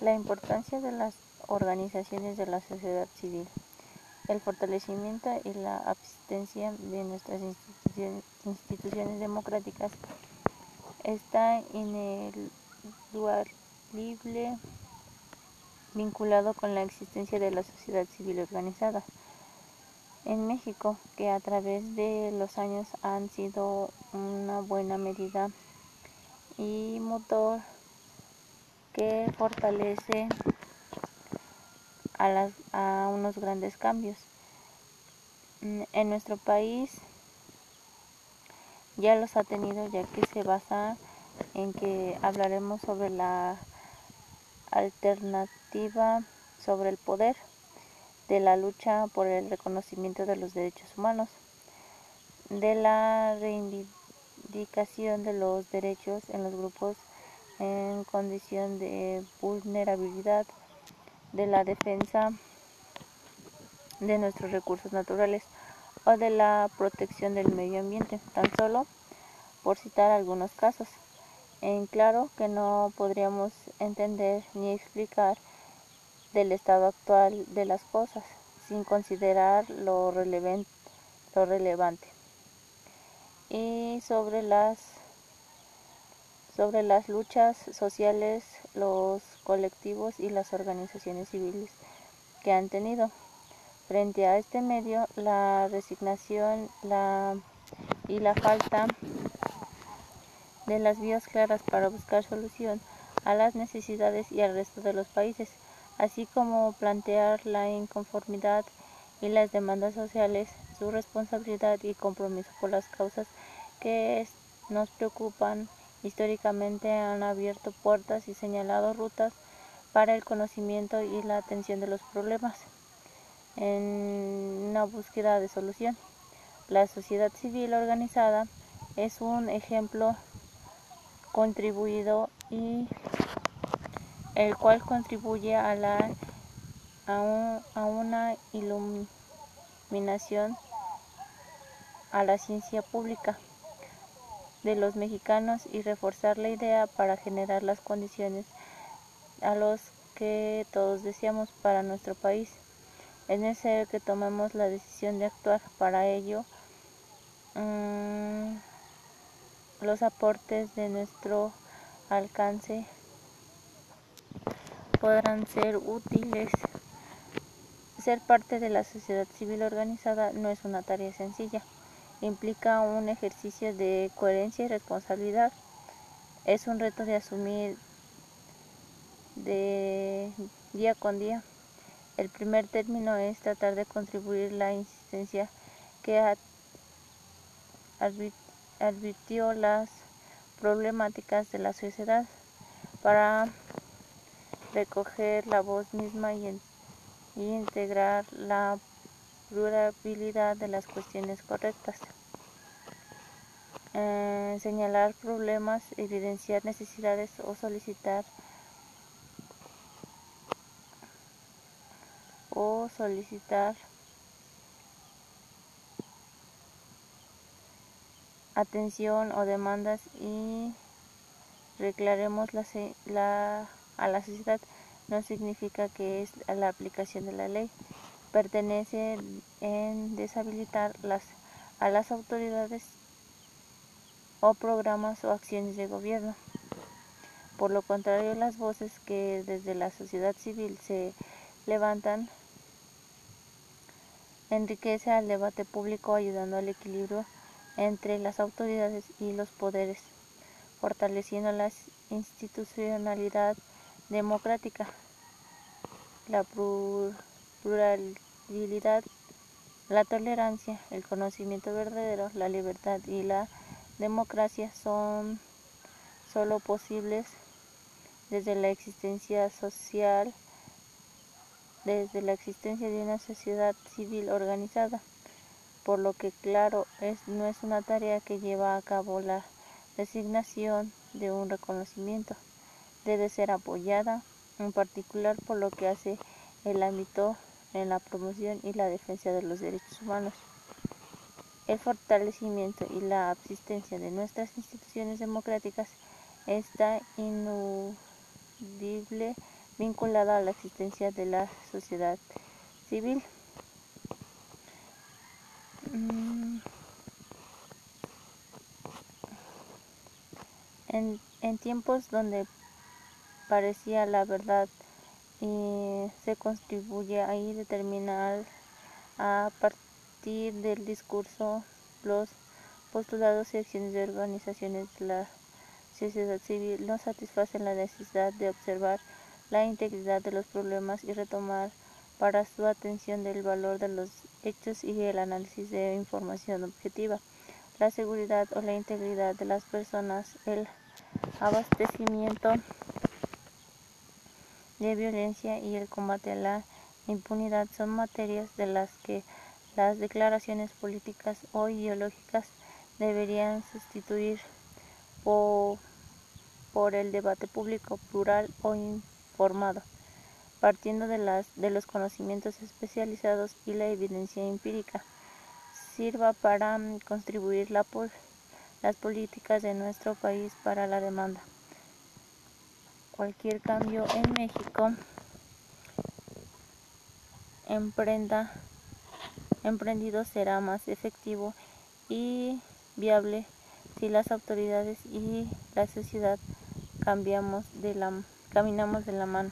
La importancia de las organizaciones de la sociedad civil, el fortalecimiento y la asistencia de nuestras instituciones, instituciones democráticas está ineludible vinculado con la existencia de la sociedad civil organizada. En México, que a través de los años han sido una buena medida y motor que fortalece a, las, a unos grandes cambios. Mm, en nuestro país ya los ha tenido ya que se basa en que hablaremos sobre la alternativa sobre el poder de la lucha por el reconocimiento de los derechos humanos, de la reivindicación de los derechos en los grupos en condición de vulnerabilidad, de la defensa de nuestros recursos naturales o de la protección del medio ambiente, tan solo por citar algunos casos. En claro que no podríamos entender ni explicar del estado actual de las cosas sin considerar lo, lo relevante y sobre las sobre las luchas sociales, los colectivos y las organizaciones civiles que han tenido. Frente a este medio, la resignación la, y la falta de las vías claras para buscar solución a las necesidades y al resto de los países, así como plantear la inconformidad y las demandas sociales, su responsabilidad y compromiso por las causas que nos preocupan históricamente han abierto puertas y señalado rutas para el conocimiento y la atención de los problemas en una búsqueda de solución. La sociedad civil organizada es un ejemplo contribuido y el cual contribuye a, la, a, a una iluminación a la ciencia pública de los mexicanos y reforzar la idea para generar las condiciones a los que todos deseamos para nuestro país. Es necesario que tomemos la decisión de actuar. Para ello, mmm, los aportes de nuestro alcance podrán ser útiles. Ser parte de la sociedad civil organizada no es una tarea sencilla implica un ejercicio de coherencia y responsabilidad. Es un reto de asumir de día con día. El primer término es tratar de contribuir la insistencia que advirtió las problemáticas de la sociedad para recoger la voz misma y, y integrar la pluralidad de las cuestiones correctas. Eh, señalar problemas, evidenciar necesidades o solicitar o solicitar atención o demandas y reclaremos la, la, a la sociedad no significa que es la aplicación de la ley pertenece en deshabilitar las, a las autoridades o programas o acciones de gobierno. Por lo contrario, las voces que desde la sociedad civil se levantan enriquece al debate público ayudando al equilibrio entre las autoridades y los poderes, fortaleciendo la institucionalidad democrática. La pluralidad, la tolerancia, el conocimiento verdadero, la libertad y la democracia son solo posibles desde la existencia social, desde la existencia de una sociedad civil organizada, por lo que claro es, no es una tarea que lleva a cabo la designación de un reconocimiento, debe ser apoyada en particular por lo que hace el ámbito en la promoción y la defensa de los derechos humanos. El fortalecimiento y la asistencia de nuestras instituciones democráticas está inudiblemente vinculada a la existencia de la sociedad civil. Mm. En, en tiempos donde parecía la verdad y se contribuye a determinar a partir del discurso los postulados y acciones de organizaciones de la sociedad civil no satisfacen la necesidad de observar la integridad de los problemas y retomar para su atención del valor de los hechos y el análisis de información objetiva, la seguridad o la integridad de las personas, el abastecimiento de violencia y el combate a la impunidad son materias de las que las declaraciones políticas o ideológicas deberían sustituir por, el debate público plural o informado, partiendo de, las, de los conocimientos especializados y la evidencia empírica, sirva para mm, contribuir la, las políticas de nuestro país para la demanda cualquier cambio en México emprenda, emprendido será más efectivo y viable si las autoridades y la sociedad cambiamos de la, caminamos de la mano.